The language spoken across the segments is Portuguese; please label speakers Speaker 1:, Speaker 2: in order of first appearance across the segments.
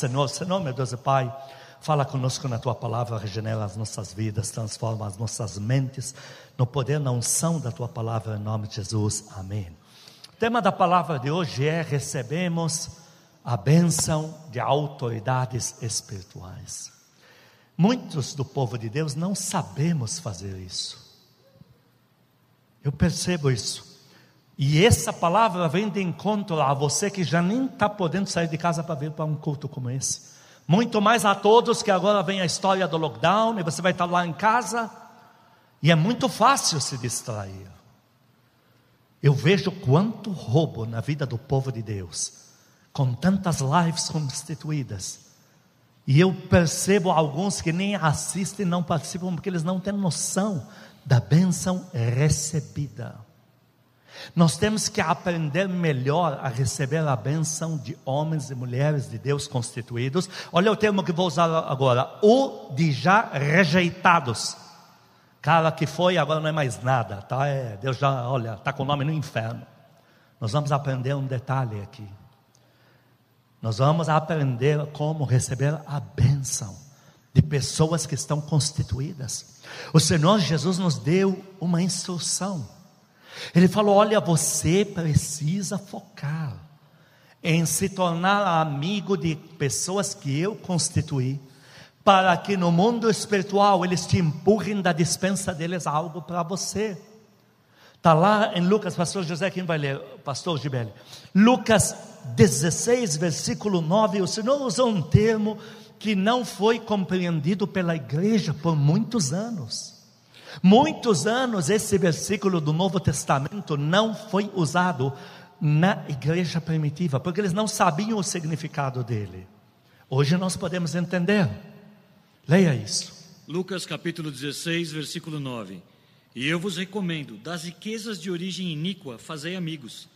Speaker 1: Senhor, Senhor, meu Deus e Pai, fala conosco na tua palavra, regenera as nossas vidas, transforma as nossas mentes, no poder, na unção da tua palavra, em nome de Jesus. Amém. O tema da palavra de hoje é: recebemos a bênção de autoridades espirituais. Muitos do povo de Deus não sabemos fazer isso. Eu percebo isso. E essa palavra vem de encontro a você que já nem está podendo sair de casa para vir para um culto como esse. Muito mais a todos que agora vem a história do lockdown e você vai estar lá em casa e é muito fácil se distrair. Eu vejo quanto roubo na vida do povo de Deus, com tantas lives constituídas. E eu percebo alguns que nem assistem, não participam, porque eles não têm noção da bênção recebida. Nós temos que aprender melhor a receber a bênção de homens e mulheres de Deus constituídos. Olha o termo que vou usar agora: o de já rejeitados. Cara que foi, agora não é mais nada, tá? É, Deus já, olha, está com o nome no inferno. Nós vamos aprender um detalhe aqui. Nós vamos aprender como receber a bênção de pessoas que estão constituídas. O Senhor Jesus nos deu uma instrução. Ele falou: Olha, você precisa focar em se tornar amigo de pessoas que eu constituí, para que no mundo espiritual eles te empurrem da dispensa deles algo para você. Está lá em Lucas, pastor José, quem vai ler? Pastor Gibelli. Lucas 16, versículo 9, o Senhor usou um termo que não foi compreendido pela igreja por muitos anos. Muitos anos esse versículo do Novo Testamento não foi usado na igreja primitiva, porque eles não sabiam o significado dele. Hoje nós podemos entender. Leia isso.
Speaker 2: Lucas capítulo 16, versículo 9. E eu vos recomendo, das riquezas de origem iníqua, fazei amigos,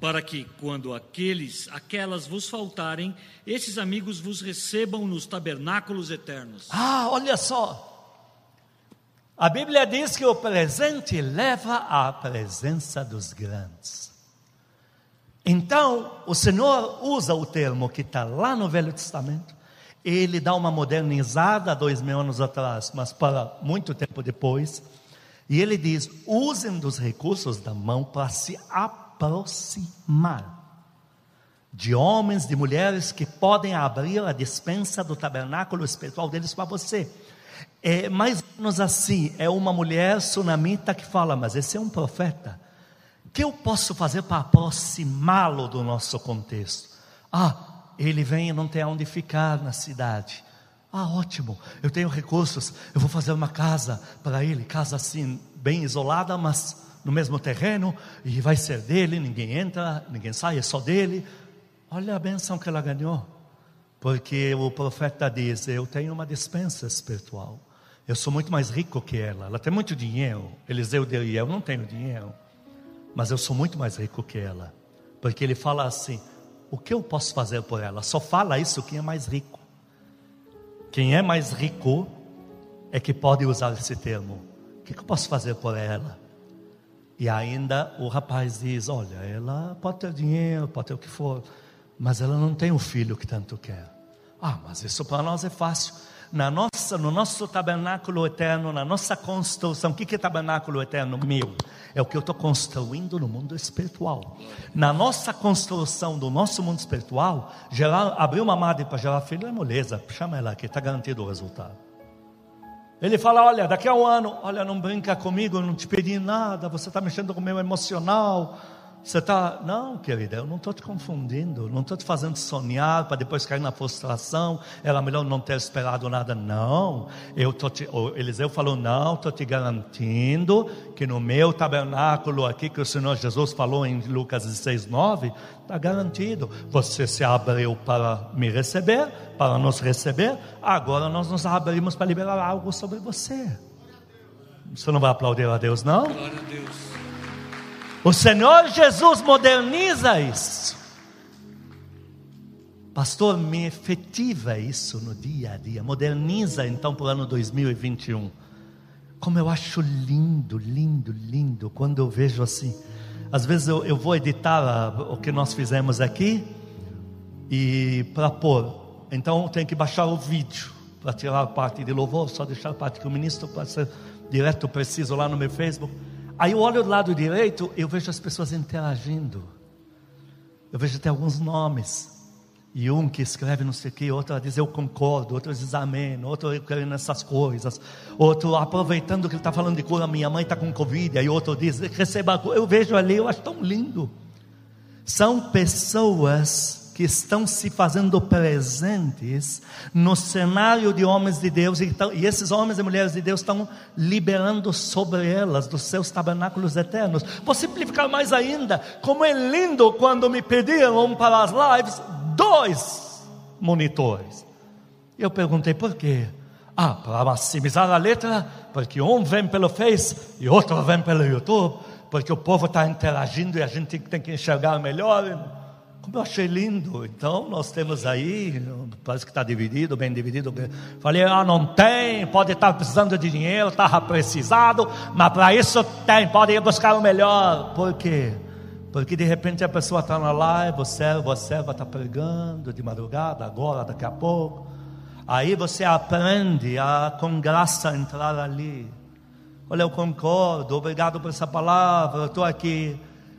Speaker 2: para que, quando aqueles, aquelas vos faltarem, esses amigos vos recebam nos tabernáculos eternos.
Speaker 1: Ah, olha só. A Bíblia diz que o presente leva à presença dos grandes. Então, o Senhor usa o termo que está lá no Velho Testamento, ele dá uma modernizada dois mil anos atrás, mas para muito tempo depois, e ele diz: usem dos recursos da mão para se aproximar de homens, de mulheres que podem abrir a dispensa do tabernáculo espiritual deles para você. É mais ou menos assim: é uma mulher sunamita que fala, mas esse é um profeta. O que eu posso fazer para aproximá-lo do nosso contexto? Ah, ele vem e não tem onde ficar na cidade. Ah, ótimo, eu tenho recursos, eu vou fazer uma casa para ele, casa assim, bem isolada, mas no mesmo terreno, e vai ser dele, ninguém entra, ninguém sai, é só dele. Olha a benção que ela ganhou, porque o profeta diz: Eu tenho uma dispensa espiritual. Eu sou muito mais rico que ela. Ela tem muito dinheiro. Eliseu deu e eu não tenho dinheiro. Mas eu sou muito mais rico que ela. Porque ele fala assim: o que eu posso fazer por ela? Só fala isso quem é mais rico. Quem é mais rico é que pode usar esse termo. O que eu posso fazer por ela? E ainda o rapaz diz: Olha, ela pode ter dinheiro, pode ter o que for, mas ela não tem o filho que tanto quer. Ah, mas isso para nós é fácil na nossa, no nosso tabernáculo eterno, na nossa construção. O que é tabernáculo eterno meu? É o que eu estou construindo no mundo espiritual. Na nossa construção do nosso mundo espiritual, gerar, abrir uma madre para gerar filho é moleza. Chama ela aqui, está garantido o resultado. Ele fala: Olha, daqui a um ano, olha, não brinca comigo, não te pedi nada, você está mexendo com o meu emocional você está, não, querida, eu não estou te confundindo, não estou te fazendo sonhar para depois cair na frustração. Era melhor não ter esperado nada, não. Eu tô te, Eliseu falou, não, estou te garantindo que no meu tabernáculo aqui, que o Senhor Jesus falou em Lucas 16, 9, está garantido. Você se abriu para me receber, para nos receber, agora nós nos abrimos para liberar algo sobre você. Você não vai aplaudir a Deus, não?
Speaker 2: Glória a Deus.
Speaker 1: O Senhor Jesus moderniza isso. Pastor, me efetiva isso no dia a dia. Moderniza então para o ano 2021. Como eu acho lindo, lindo, lindo quando eu vejo assim. Às vezes eu, eu vou editar a, o que nós fizemos aqui e para pôr então tem que baixar o vídeo para tirar a parte de louvor, só deixar a parte que o ministro ser direto, preciso lá no meu Facebook. Aí eu olho do lado direito, eu vejo as pessoas interagindo. Eu vejo até alguns nomes. E um que escreve não sei o que, outro diz eu concordo, outro diz amém, outro eu creio nessas coisas, outro aproveitando que ele está falando de cura, minha mãe está com Covid, aí outro diz, receba, eu vejo ali, eu acho tão lindo. São pessoas que estão se fazendo presentes no cenário de homens de Deus, e, esses homens e mulheres de Deus estão liberando sobre elas dos seus tabernáculos eternos. Vou simplificar mais ainda, como é lindo quando me pediram para as lives dois monitores. Eu perguntei por quê? Ah, para maximizar a letra, porque um vem pelo Face e outro vem pelo YouTube, porque o povo está interagindo e a gente tem que enxergar melhor. Como eu achei lindo. Então, nós temos aí, parece que está dividido, bem dividido. Falei, ah, não tem, pode estar precisando de dinheiro, estava precisado, mas para isso tem, pode ir buscar o melhor. Por quê? Porque de repente a pessoa está na live, você, você vai estar pregando de madrugada, agora, daqui a pouco. Aí você aprende a, com graça, entrar ali. Olha, eu concordo, obrigado por essa palavra, eu estou aqui.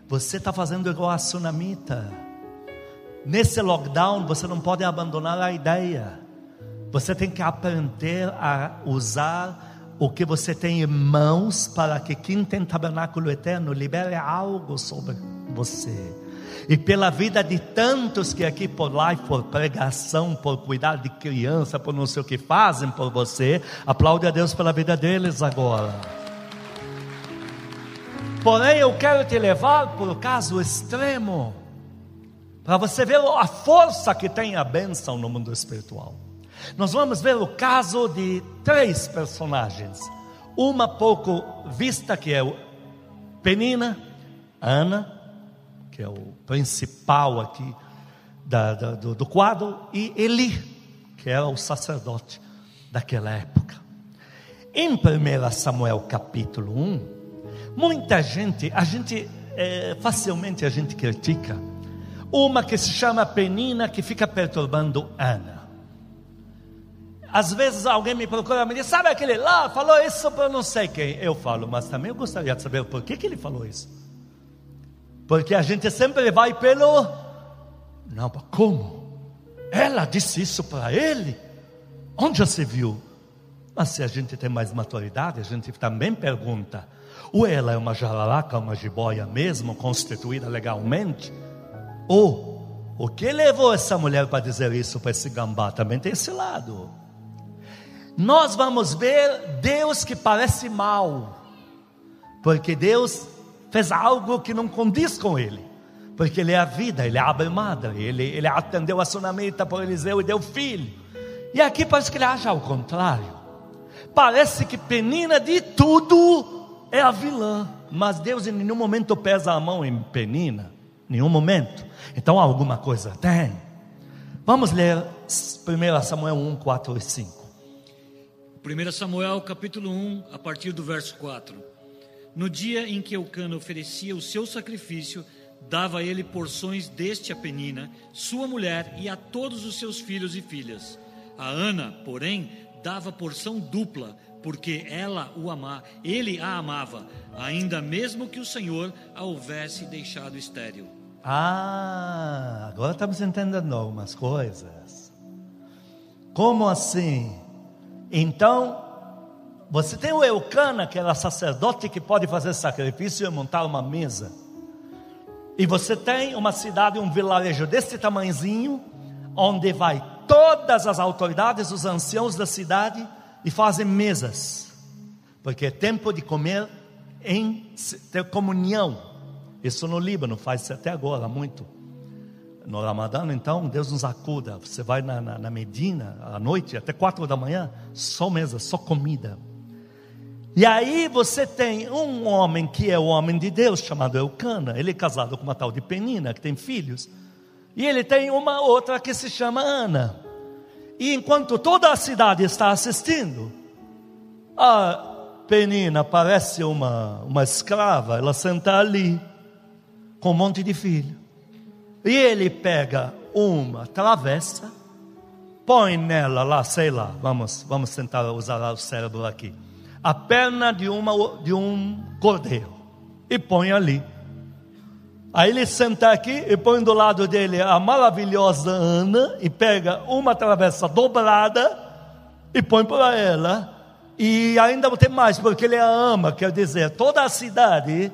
Speaker 1: Você está fazendo igual a tsunamita. Nesse lockdown, você não pode abandonar a ideia. Você tem que aprender a usar o que você tem em mãos para que quem tem tabernáculo eterno libere algo sobre você. E pela vida de tantos que aqui por live, por pregação, por cuidar de criança, por não sei o que fazem por você, aplaude a Deus pela vida deles agora. Porém, eu quero te levar por caso extremo para você ver a força que tem a bênção no mundo espiritual. Nós vamos ver o caso de três personagens. Uma pouco vista, que é Penina, Ana, que é o principal aqui da, da, do, do quadro, e Eli, que era o sacerdote daquela época. Em 1 Samuel capítulo 1, muita gente, a gente é, facilmente a gente critica uma que se chama Penina, que fica perturbando Ana. Às vezes alguém me procura e me diz: Sabe aquele lá? Falou isso para não sei quem. Eu falo, mas também eu gostaria de saber por que, que ele falou isso. Porque a gente sempre vai pelo. Não, como? Ela disse isso para ele? Onde já se viu? Mas se a gente tem mais maturidade, a gente também pergunta: ou ela é uma jararaca, uma jiboia mesmo, constituída legalmente? Ou o que levou essa mulher para dizer isso para esse gambá? Também tem esse lado. Nós vamos ver Deus que parece mal, porque Deus fez algo que não condiz com ele, porque Ele é a vida, Ele é a madre, ele, ele atendeu a sunamita por Eliseu e deu filho. E aqui parece que ele age ao contrário. Parece que Penina de tudo é a vilã, mas Deus em nenhum momento pesa a mão em Penina, nenhum momento. Então alguma coisa tem. Vamos ler 1 Samuel 1, 4 e 5.
Speaker 2: 1 Samuel capítulo 1, a partir do verso 4. No dia em que Eucana oferecia o seu sacrifício, dava ele porções deste a Penina, sua mulher, e a todos os seus filhos e filhas. A Ana, porém, dava porção dupla, porque ela o amava, ele a amava, ainda mesmo que o Senhor a houvesse deixado estéril.
Speaker 1: Ah, agora estamos entendendo algumas coisas. Como assim? Então, você tem o Eucana, que era sacerdote que pode fazer sacrifício e montar uma mesa. E você tem uma cidade, um vilarejo desse tamanhozinho, onde vai todas as autoridades, os anciãos da cidade e fazem mesas. Porque é tempo de comer em ter comunhão. Isso no Líbano faz até agora muito. No Ramadã, então, Deus nos acuda. Você vai na, na, na Medina à noite, até quatro da manhã, só mesa, só comida. E aí você tem um homem que é o homem de Deus, chamado Eucana. Ele é casado com uma tal de Penina, que tem filhos. E ele tem uma outra que se chama Ana. E enquanto toda a cidade está assistindo, a Penina parece uma, uma escrava, ela senta ali com um monte de filho. E ele pega uma travessa põe nela lá, sei lá, vamos, vamos tentar usar o cérebro aqui, a perna de, uma, de um cordeiro e põe ali. Aí ele senta aqui e põe do lado dele a maravilhosa Ana e pega uma travessa dobrada e põe para ela. E ainda tem mais, porque ele a ama, quer dizer, toda a cidade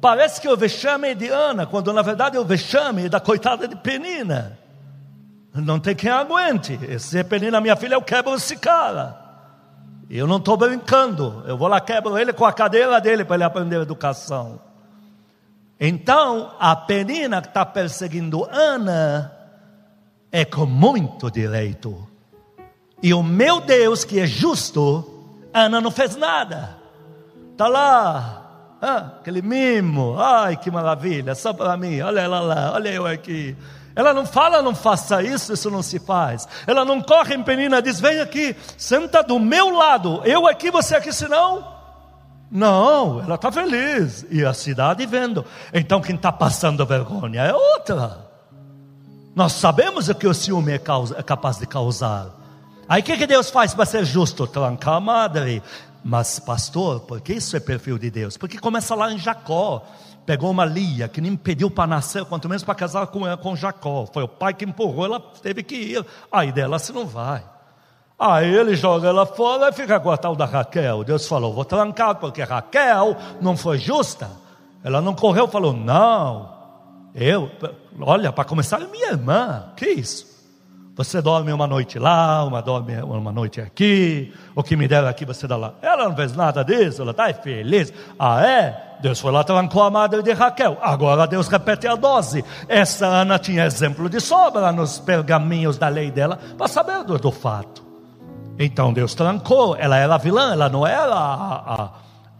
Speaker 1: parece que o vexame é de Ana, quando na verdade o vexame é da coitada de Penina. Não tem quem aguente. Se é Penina, minha filha, eu quebro esse cara. Eu não estou brincando. Eu vou lá, quebro ele com a cadeira dele para ele aprender educação. Então, a Penina que está perseguindo Ana é com muito direito. E o meu Deus, que é justo, Ana não fez nada. Está lá, ah, aquele mimo, ai que maravilha, só para mim, olha ela lá, olha eu aqui. Ela não fala, não faça isso, isso não se faz. Ela não corre em penina, diz: vem aqui, senta do meu lado, eu aqui, você aqui, senão. Não, ela está feliz. E a cidade vendo. Então quem está passando vergonha é outra. Nós sabemos o que o ciúme é, causa, é capaz de causar. Aí o que, que Deus faz para ser justo? Trancar a madre. Mas, pastor, por que isso é perfil de Deus? Porque começa lá em Jacó. Pegou uma Lia que nem pediu para nascer, quanto menos para casar com, com Jacó. Foi o pai que empurrou, ela teve que ir. Aí dela se não vai. Aí ele joga ela fora e fica com a tal da Raquel. Deus falou: vou trancar, porque Raquel não foi justa. Ela não correu, falou: não, eu, olha, para começar, minha irmã, que isso? Você dorme uma noite lá, uma dorme uma noite aqui, o que me deram aqui você dá lá. Ela não fez nada disso, ela está feliz. Ah, é? Deus foi lá, trancou a madre de Raquel. Agora Deus repete a dose. Essa Ana tinha exemplo de sobra nos pergaminhos da lei dela para saber do, do, fato. Então Deus trancou. Ela era vilã, ela não era a, a,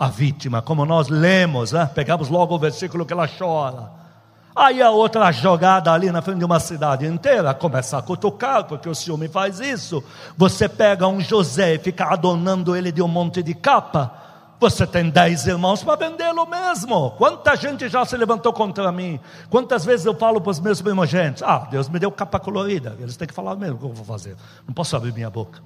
Speaker 1: a vítima, como nós lemos, né? pegamos logo o versículo que ela chora. Aí a outra jogada ali na frente de uma cidade inteira começa a cutucar, porque o ciúme faz isso. Você pega um José e fica adornando ele de um monte de capa. Você tem dez irmãos para vendê-lo mesmo. Quanta gente já se levantou contra mim? Quantas vezes eu falo para os meus primogênitos: Ah, Deus me deu capa colorida. Eles têm que falar mesmo o que eu vou fazer. Não posso abrir minha boca.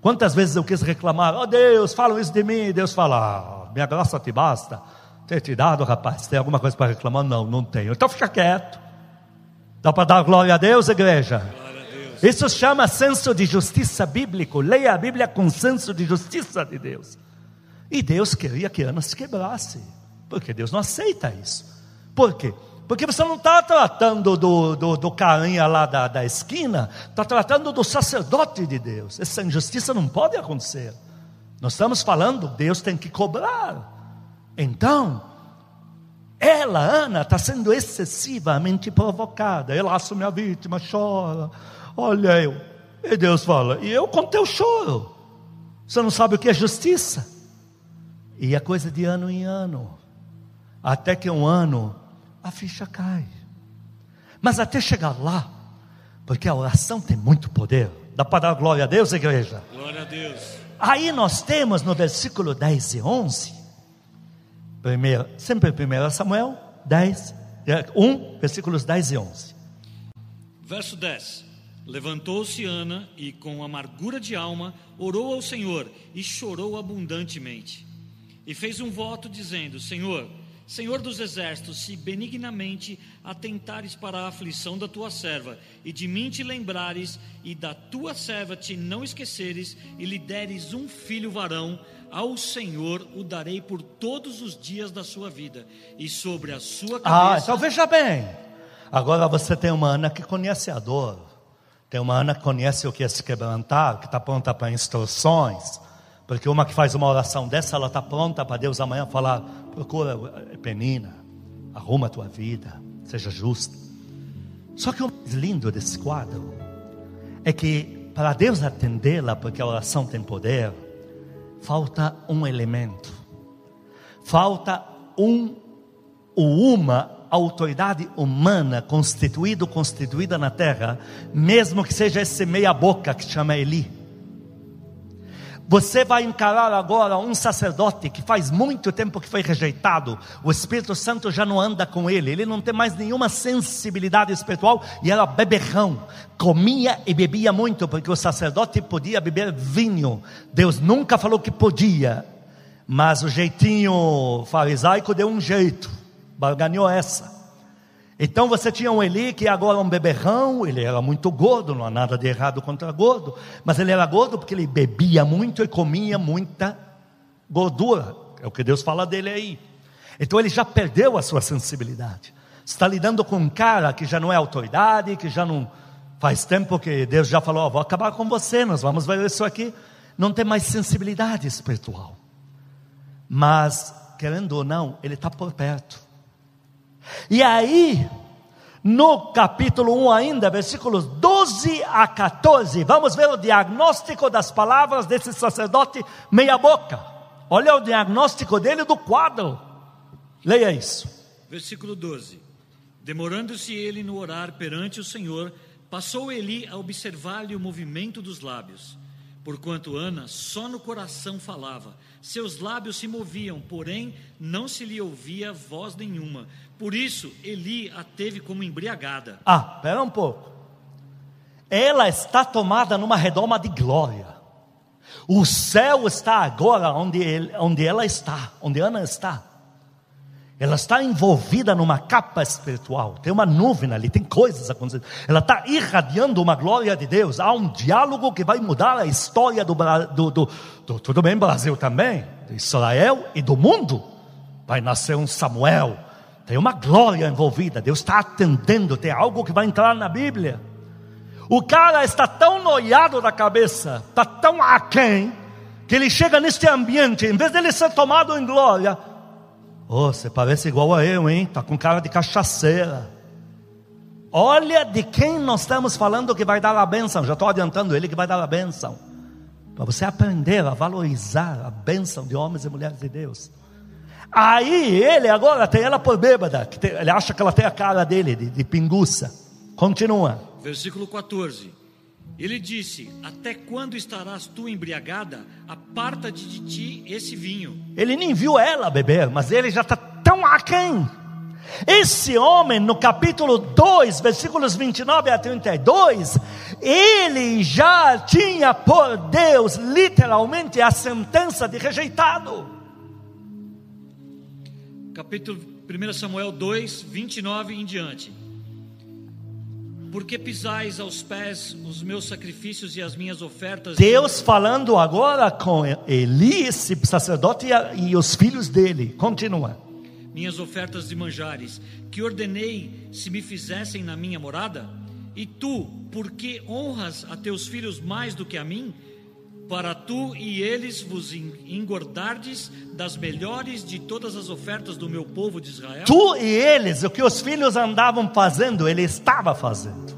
Speaker 1: Quantas vezes eu quis reclamar: Oh Deus, falam isso de mim. Deus fala: ah, Minha graça te basta ter te dado, rapaz? Tem alguma coisa para reclamar? Não, não tenho. Então fica quieto. Dá para dar glória a Deus, igreja? Glória a Deus. Isso chama senso de justiça bíblico. Leia a Bíblia com senso de justiça de Deus. E Deus queria que Ana se quebrasse. Porque Deus não aceita isso. Por quê? Porque você não está tratando do, do, do carinha lá da, da esquina, está tratando do sacerdote de Deus. Essa injustiça não pode acontecer. Nós estamos falando, Deus tem que cobrar. Então, ela, Ana, está sendo excessivamente provocada. Ela assume a vítima, chora. Olha eu. E Deus fala: E eu com teu choro. Você não sabe o que é justiça? E é coisa de ano em ano. Até que um ano a ficha cai. Mas até chegar lá, porque a oração tem muito poder. Dá para dar glória a Deus, igreja?
Speaker 2: Glória a Deus.
Speaker 1: Aí nós temos no versículo 10 e 11 Primeira, sempre 1 Samuel 10, 1, é, versículos 10 e 11.
Speaker 2: Verso 10. Levantou-se Ana e, com amargura de alma, orou ao Senhor e chorou abundantemente. E fez um voto dizendo: Senhor, Senhor dos exércitos, se benignamente atentares para a aflição da tua serva, e de mim te lembrares, e da tua serva te não esqueceres, e lhe deres um filho varão, ao Senhor o darei por todos os dias da sua vida, e sobre a sua ah, cabeça.
Speaker 1: Ah, então veja bem. Agora você tem uma Ana que conhece a dor, tem uma Ana que conhece o que é se quebrantar, que está pronta para instruções. Porque uma que faz uma oração dessa, ela está pronta para Deus amanhã falar: procura penina, arruma a tua vida, seja justa. Só que o mais lindo desse quadro é que para Deus atendê-la, porque a oração tem poder, falta um elemento, falta um ou uma autoridade humana constituído, constituída na terra, mesmo que seja esse meia boca que chama Eli. Você vai encarar agora um sacerdote que faz muito tempo que foi rejeitado. O Espírito Santo já não anda com ele. Ele não tem mais nenhuma sensibilidade espiritual e era beberrão. Comia e bebia muito, porque o sacerdote podia beber vinho. Deus nunca falou que podia. Mas o jeitinho farisaico deu um jeito. Barganhou essa. Então você tinha um Eli que agora é um beberrão, ele era muito gordo, não há nada de errado contra gordo, mas ele era gordo porque ele bebia muito e comia muita gordura, é o que Deus fala dele aí. Então ele já perdeu a sua sensibilidade. Está lidando com um cara que já não é autoridade, que já não faz tempo que Deus já falou: oh, vou acabar com você, nós vamos ver isso aqui. Não tem mais sensibilidade espiritual. Mas, querendo ou não, ele está por perto. E aí, no capítulo 1 ainda, versículos 12 a 14, vamos ver o diagnóstico das palavras desse sacerdote meia-boca. Olha o diagnóstico dele do quadro. Leia isso.
Speaker 2: Versículo 12. Demorando-se ele no orar perante o Senhor, passou Eli a observar-lhe o movimento dos lábios. Porquanto Ana só no coração falava, seus lábios se moviam, porém não se lhe ouvia voz nenhuma. Por isso, Eli a teve como embriagada.
Speaker 1: Ah, pera um pouco. Ela está tomada numa redoma de glória. O céu está agora onde, ele, onde ela está, onde Ana está. Ela está envolvida numa capa espiritual. Tem uma nuvem ali, tem coisas acontecendo. Ela está irradiando uma glória de Deus. Há um diálogo que vai mudar a história do, do, do, do tudo bem, Brasil também, de Israel e do mundo. Vai nascer um Samuel, tem uma glória envolvida, Deus está atendendo, tem algo que vai entrar na Bíblia. O cara está tão noiado da cabeça, está tão aquém, que ele chega neste ambiente, em vez dele ser tomado em glória, oh, você parece igual a eu, hein? Está com cara de cachaceira. Olha de quem nós estamos falando que vai dar a bênção, já estou adiantando ele que vai dar a bênção, para você aprender a valorizar a bênção de homens e mulheres de Deus. Aí ele agora tem ela por bêbada, ele acha que ela tem a cara dele, de, de pinguça. Continua.
Speaker 2: Versículo 14. Ele disse: Até quando estarás tu embriagada? Aparta-te de ti esse vinho.
Speaker 1: Ele nem viu ela beber, mas ele já está tão aquém. Esse homem, no capítulo 2, versículos 29 a 32, ele já tinha por Deus, literalmente, a sentença de rejeitado
Speaker 2: capítulo 1 Samuel 2, 29 em diante. Porque pisais aos pés os meus sacrifícios e as minhas ofertas?
Speaker 1: Deus falando agora com Eli, esse sacerdote, e os filhos dele. Continua.
Speaker 2: Minhas ofertas de manjares, que ordenei se me fizessem na minha morada? E tu, por que honras a teus filhos mais do que a mim? Para tu e eles vos engordardes das melhores de todas as ofertas do meu povo de Israel?
Speaker 1: Tu e eles, o que os filhos andavam fazendo, ele estava fazendo.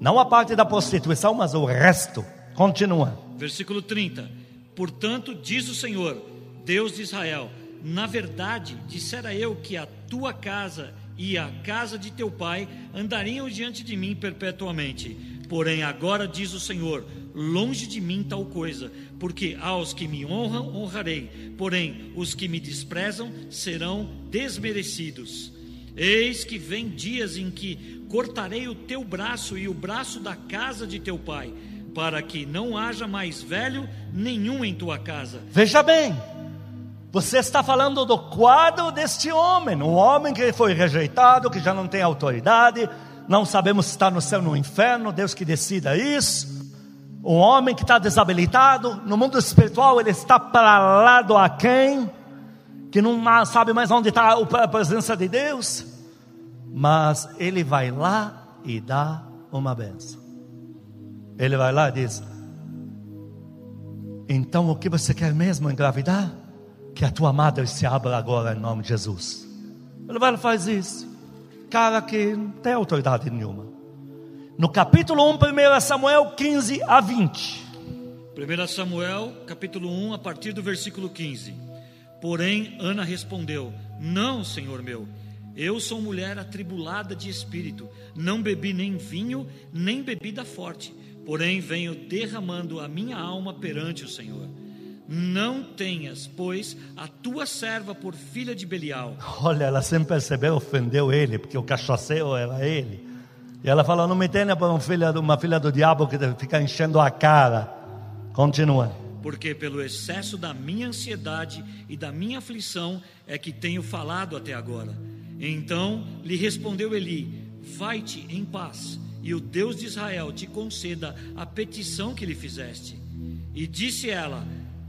Speaker 1: Não a parte da prostituição, mas o resto. Continua.
Speaker 2: Versículo 30. Portanto, diz o Senhor, Deus de Israel: Na verdade, dissera eu que a tua casa e a casa de teu pai andariam diante de mim perpetuamente. Porém, agora diz o Senhor: longe de mim tal coisa, porque aos que me honram, honrarei, porém, os que me desprezam serão desmerecidos. Eis que vem dias em que cortarei o teu braço e o braço da casa de teu pai, para que não haja mais velho nenhum em tua casa.
Speaker 1: Veja bem, você está falando do quadro deste homem, um homem que foi rejeitado, que já não tem autoridade, não sabemos se está no céu ou no inferno, Deus que decida isso. Um homem que está desabilitado, no mundo espiritual ele está para lá do aquém, que não sabe mais onde está a presença de Deus, mas ele vai lá e dá uma benção. Ele vai lá e diz: Então o que você quer mesmo engravidar? Que a tua madre se abra agora em nome de Jesus. Ele vai e faz isso. Cara que não tem autoridade nenhuma no capítulo 1, 1 Samuel 15 a 20.
Speaker 2: 1 Samuel, capítulo 1, a partir do versículo 15. Porém, Ana respondeu: Não, senhor meu, eu sou mulher atribulada de espírito, não bebi nem vinho, nem bebida forte, porém venho derramando a minha alma perante o Senhor. Não tenhas, pois, a tua serva por filha de Belial.
Speaker 1: Olha, ela sem perceber ofendeu ele, porque o cachaceiro era ele. E ela falou: Não me tenha por uma filha, uma filha do diabo que fica enchendo a cara. Continua.
Speaker 2: Porque pelo excesso da minha ansiedade e da minha aflição é que tenho falado até agora. Então lhe respondeu Eli: Vai-te em paz, e o Deus de Israel te conceda a petição que lhe fizeste. E disse ela: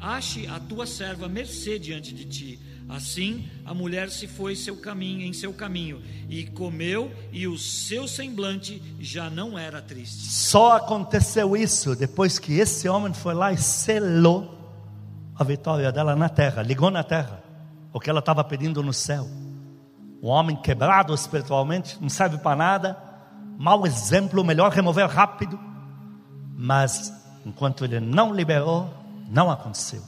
Speaker 2: Ache a tua serva mercê diante de ti. Assim a mulher se foi seu caminho em seu caminho e comeu e o seu semblante já não era triste.
Speaker 1: Só aconteceu isso depois que esse homem foi lá e selou a vitória dela na terra, ligou na terra o que ela estava pedindo no céu. Um homem quebrado espiritualmente, não serve para nada, mau exemplo, melhor remover rápido. Mas enquanto ele não liberou, não aconteceu.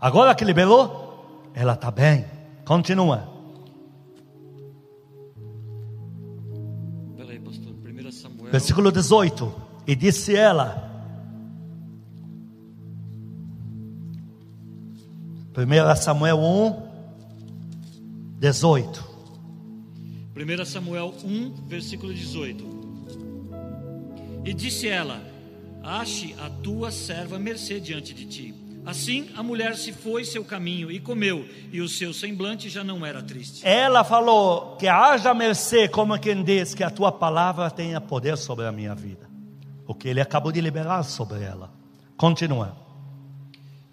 Speaker 1: Agora que liberou, ela está bem. Continua.
Speaker 2: Peraí, pastor. 1 Samuel.
Speaker 1: Versículo 18. E disse ela: 1 Samuel 1, 18.
Speaker 2: 1 Samuel 1, versículo 18. E disse ela: Ache a tua serva mercê diante de ti. Assim a mulher se foi seu caminho e comeu, e o seu semblante já não era triste.
Speaker 1: Ela falou: Que haja mercê, como quem diz que a tua palavra tenha poder sobre a minha vida. O que ele acabou de liberar sobre ela. Continua.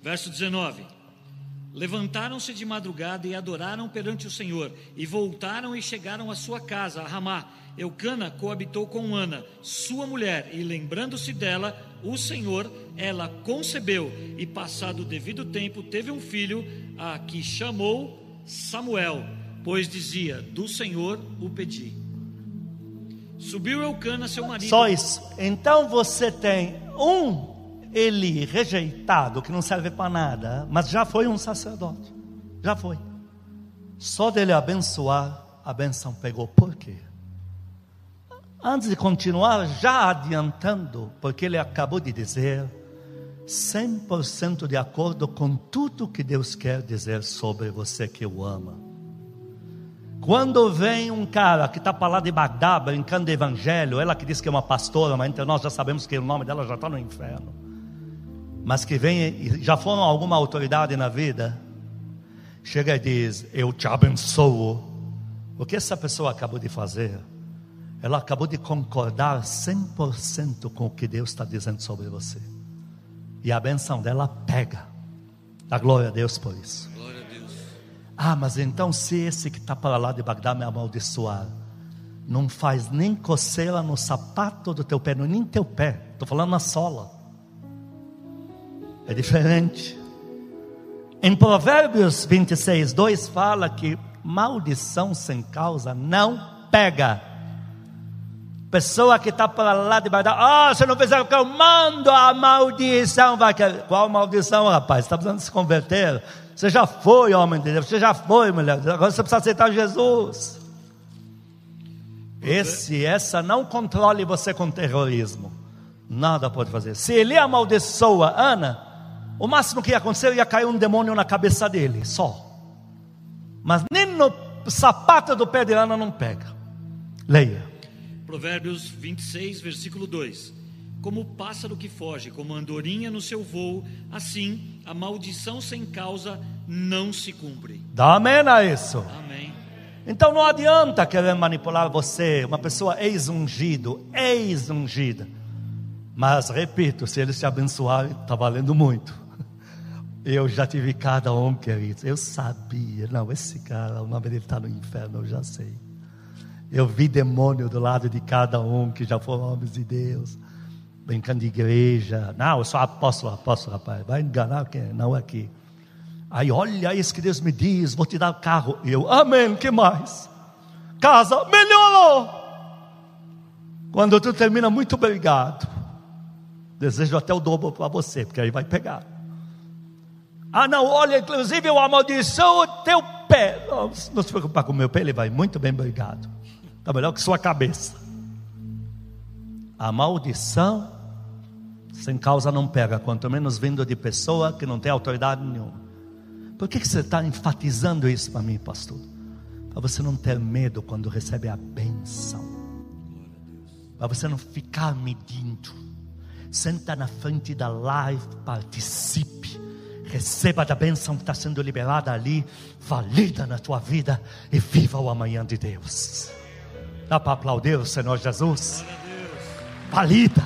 Speaker 2: Verso 19: Levantaram-se de madrugada e adoraram perante o Senhor, e voltaram e chegaram à sua casa, a Ramá. Eucana coabitou com Ana, sua mulher, e lembrando-se dela, o Senhor, ela concebeu, e passado o devido tempo, teve um filho, a que chamou Samuel, pois dizia: Do Senhor o pedi. Subiu Eucana, seu marido.
Speaker 1: Só isso. Então você tem um ele rejeitado, que não serve para nada, mas já foi um sacerdote. Já foi. Só dele abençoar, a benção pegou. Por quê? Antes de continuar, já adiantando, porque ele acabou de dizer, 100% de acordo com tudo que Deus quer dizer sobre você que o ama. Quando vem um cara que está para lá de Bagdá, brincando de evangelho, ela que diz que é uma pastora, mas entre nós já sabemos que o nome dela já está no inferno. Mas que vem já foram alguma autoridade na vida, chega e diz: Eu te abençoo. O que essa pessoa acabou de fazer? Ela acabou de concordar 100% com o que Deus está dizendo sobre você. E a benção dela pega. A glória a Deus por isso.
Speaker 2: Deus.
Speaker 1: Ah, mas então se esse que está para lá de Bagdá me amaldiçoar, não faz nem coceira no sapato do teu pé, nem teu pé, estou falando na sola. É diferente. Em Provérbios 26, 2 fala que maldição sem causa não pega. Pessoa que está para lá de Bagdá, ah, se não fizer o que eu mando, a maldição vai cair. Qual maldição, rapaz? Está precisando se converter? Você já foi homem de Deus, você já foi mulher. Agora você precisa aceitar Jesus. Esse, essa não controle você com terrorismo. Nada pode fazer. Se ele amaldiçoa Ana, o máximo que ia acontecer ia cair um demônio na cabeça dele, só. Mas nem no sapato do pé de Ana não pega. Leia.
Speaker 2: Provérbios 26, versículo 2: Como o pássaro que foge, como a andorinha no seu voo, assim a maldição sem causa não se cumpre.
Speaker 1: Dá amém a isso.
Speaker 2: Amém.
Speaker 1: Então não adianta querer manipular você, uma pessoa ex-ungido, ex-ungida. Mas repito, se eles te abençoarem, está valendo muito. Eu já tive cada um, querido. Eu sabia, não, esse cara, o nome dele está no inferno, eu já sei. Eu vi demônio do lado de cada um que já foram homens de Deus, brincando de igreja. Não, eu sou apóstolo, apóstolo, rapaz. Vai enganar quem? Não aqui. Aí, olha isso que Deus me diz: vou te dar carro. E eu, amém, que mais? Casa, melhorou. Quando tu termina, muito obrigado. Desejo até o dobro para você, porque aí vai pegar. Ah, não, olha, inclusive eu amaldiçoo o teu pé. Não, não se preocupar com o meu pé, ele vai muito bem, obrigado. Está melhor que sua cabeça. A maldição Sem causa não pega, quanto menos vindo de pessoa que não tem autoridade nenhuma. Por que, que você está enfatizando isso para mim, pastor? Para você não ter medo quando recebe a benção. Para você não ficar medindo. Senta na frente da live, participe. Receba da bênção que está sendo liberada ali, valida na tua vida e viva o amanhã de Deus. Dá para aplaudir o Senhor Jesus? Valida,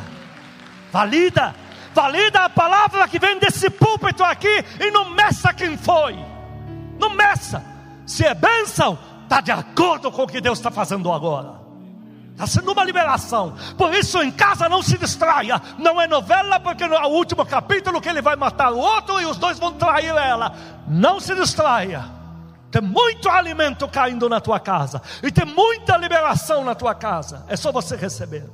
Speaker 1: valida, valida a palavra que vem desse púlpito aqui e não meça quem foi, não meça. Se é bênção, está de acordo com o que Deus está fazendo agora. Está sendo uma liberação. Por isso, em casa, não se distraia. Não é novela, porque no último capítulo que ele vai matar o outro e os dois vão trair ela. Não se distraia. Tem muito alimento caindo na tua casa. E tem muita liberação na tua casa. É só você receber.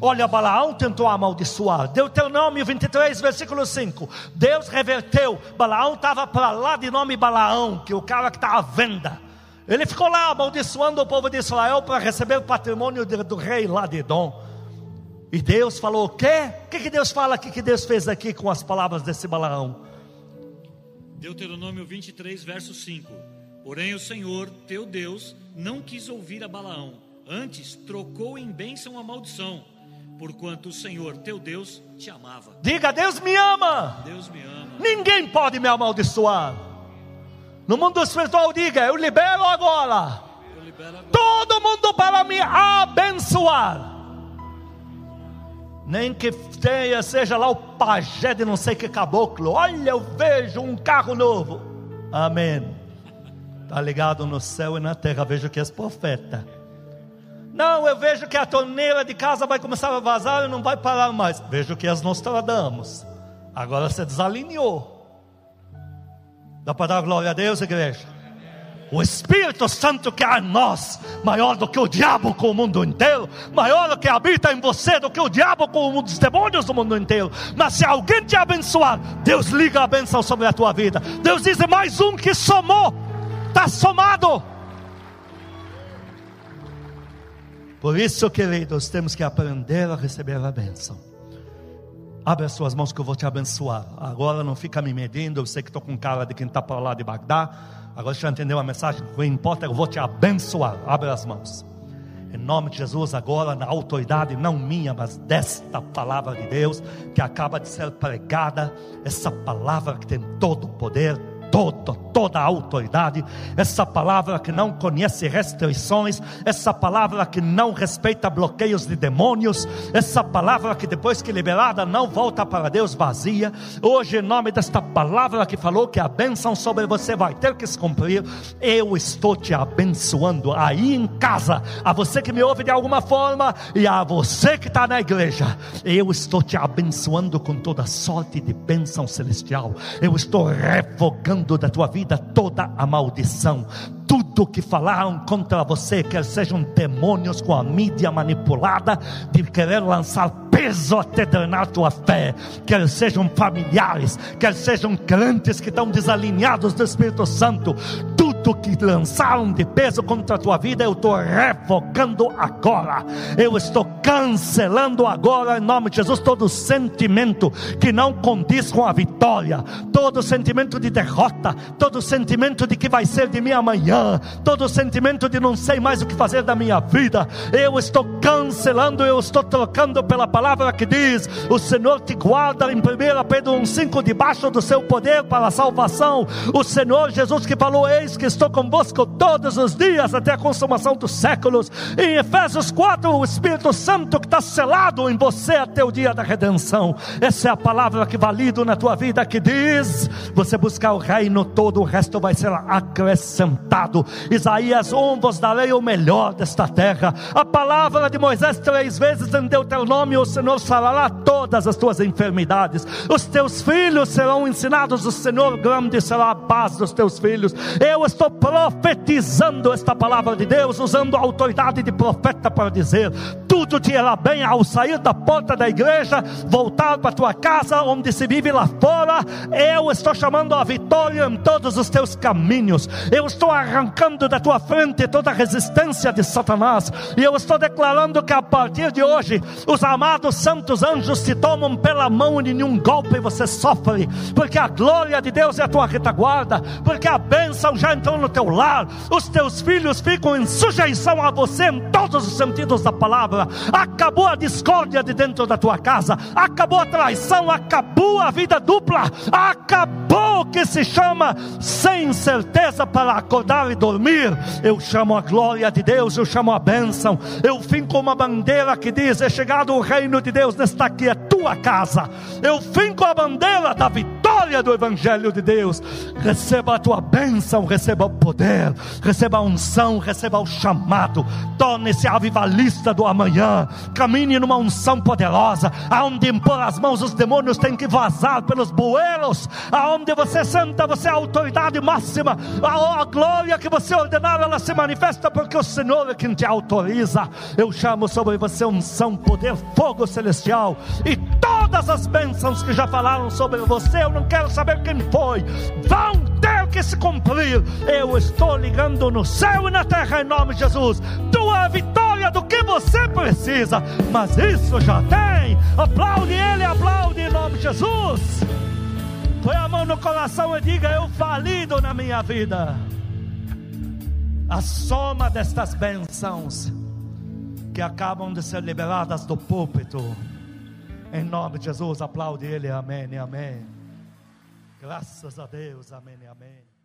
Speaker 1: Olha, Balaão tentou amaldiçoar. Deuteronômio 23, versículo 5. Deus reverteu. Balaão estava para lá de nome Balaão, que é o cara que está à venda. Ele ficou lá amaldiçoando o povo de Israel para receber o patrimônio do rei lá de Edom. E Deus falou: o quê? O que, que Deus fala aqui que Deus fez aqui com as palavras desse Balaão?
Speaker 2: Deuteronômio 23, verso 5. Porém, o Senhor, teu Deus, não quis ouvir a Balaão, antes trocou em bênção a maldição, porquanto o Senhor, teu Deus, te amava.
Speaker 1: Diga: Deus me ama.
Speaker 2: Deus me ama.
Speaker 1: Ninguém pode me amaldiçoar. No mundo espiritual, diga: Eu libero agora. Todo mundo para me abençoar. Nem que tenha, seja lá o pajé de não sei que caboclo. Olha, eu vejo um carro novo. Amém. Está ligado no céu e na terra. Vejo que és profeta. Não, eu vejo que a torneira de casa vai começar a vazar e não vai parar mais. Vejo que és Nostradamus. Agora você desalinhou. Dá para dar glória a Deus, igreja? O Espírito Santo que há em nós, maior do que o diabo com o mundo inteiro, maior do que habita em você do que o diabo com os demônios do mundo inteiro. Mas se alguém te abençoar, Deus liga a benção sobre a tua vida. Deus diz: mais um que somou, está somado. Por isso, queridos, temos que aprender a receber a benção. Abre as suas mãos que eu vou te abençoar. Agora não fica me medindo. Eu sei que estou com cara de quem está para lá de Bagdá. Agora você já entendeu a mensagem? O que importa é eu vou te abençoar. Abre as mãos. Em nome de Jesus, agora na autoridade, não minha, mas desta palavra de Deus, que acaba de ser pregada, essa palavra que tem todo o poder, todo, toda a autoridade, essa palavra que não conhece restrições, essa palavra que não respeita bloqueios de demônios, essa palavra que depois que liberada não volta para Deus vazia. Hoje, em nome desta palavra que falou que a bênção sobre você vai ter que se cumprir, eu estou te abençoando aí em casa, a você que me ouve de alguma forma e a você que está na igreja, eu estou te abençoando com toda sorte de bênção celestial. Eu estou revogando da tua vida toda a maldição, tudo que falaram contra você, quer sejam demônios com a mídia manipulada, de querer lançar peso até drenar tua fé, quer sejam familiares, quer sejam crentes que estão desalinhados do Espírito Santo, tudo que lançaram de peso contra a tua vida, eu estou revogando agora, eu estou cancelando agora, em nome de Jesus, todo sentimento que não condiz com a vitória, todo sentimento de derrota, todo sentimento de que vai ser de mim amanhã, todo sentimento de não sei mais o que fazer da minha vida, eu estou cancelando, eu estou trocando pela palavra que diz: o Senhor te guarda em 1 Pedro 1,5 debaixo do seu poder para a salvação. O Senhor Jesus que falou: Eis que estou convosco todos os dias até a consumação dos séculos. Em Efésios 4, o Espírito Santo que está selado em você até o dia da redenção. Essa é a palavra que valido na tua vida que diz: você buscar o reino todo, o resto vai ser acrescentado. Isaías 1: Vos darei o melhor desta terra. A palavra de Moisés, três vezes em Deuteronômio, o Senhor sarará todas as tuas enfermidades. Os teus filhos serão ensinados, o Senhor grande será a paz dos teus filhos. Eu estou profetizando esta palavra de Deus, usando a autoridade de profeta para dizer: tudo te irá bem ao sair da porta da igreja, voltar para tua casa, onde se vive lá fora. Eu estou chamando a vitória em todos os teus caminhos. Eu estou arrancando da tua frente toda a resistência de Satanás. E eu estou declarando que a partir de hoje, os amados santos anjos te tomam pela mão e nenhum golpe você sofre, porque a glória de Deus é a tua retaguarda, porque a bênção já entrou no teu lar, os teus filhos ficam em sujeição a você em todos os sentidos da palavra. Acabou a discórdia de dentro da tua casa, acabou a traição, acabou a vida dupla, acabou o que se chama sem certeza para acordar e dormir. Eu chamo a glória de Deus, eu chamo a bênção. Eu finco uma bandeira que diz: É chegado o reino de Deus, nesta aqui é tua casa. Eu finco a bandeira da vitória do Evangelho de Deus. Receba a tua bênção, receba o poder, receba a unção, receba o chamado. Torne-se avivalista do amanhã. Caminhe numa unção poderosa, aonde impor as mãos os demônios têm que vazar pelos bueiros. Aonde você senta, você é a autoridade máxima. A, a glória que você ordenar, ela se manifesta porque o Senhor é quem te autoriza. Eu chamo sobre você unção, poder, fogo celestial e todas as bênçãos que já falaram sobre você. Eu não quero saber quem foi. Vão ter que se cumprir. Eu estou ligando no céu e na terra em nome de Jesus. Tua vitória do que você precisa, mas isso já tem. Aplaude Ele, aplaude em nome de Jesus. Põe a mão no coração e diga: Eu falido na minha vida. A soma destas bênçãos que acabam de ser liberadas do púlpito. Em nome de Jesus, aplaude Ele, amém, amém. Graças a Deus, amém, amém.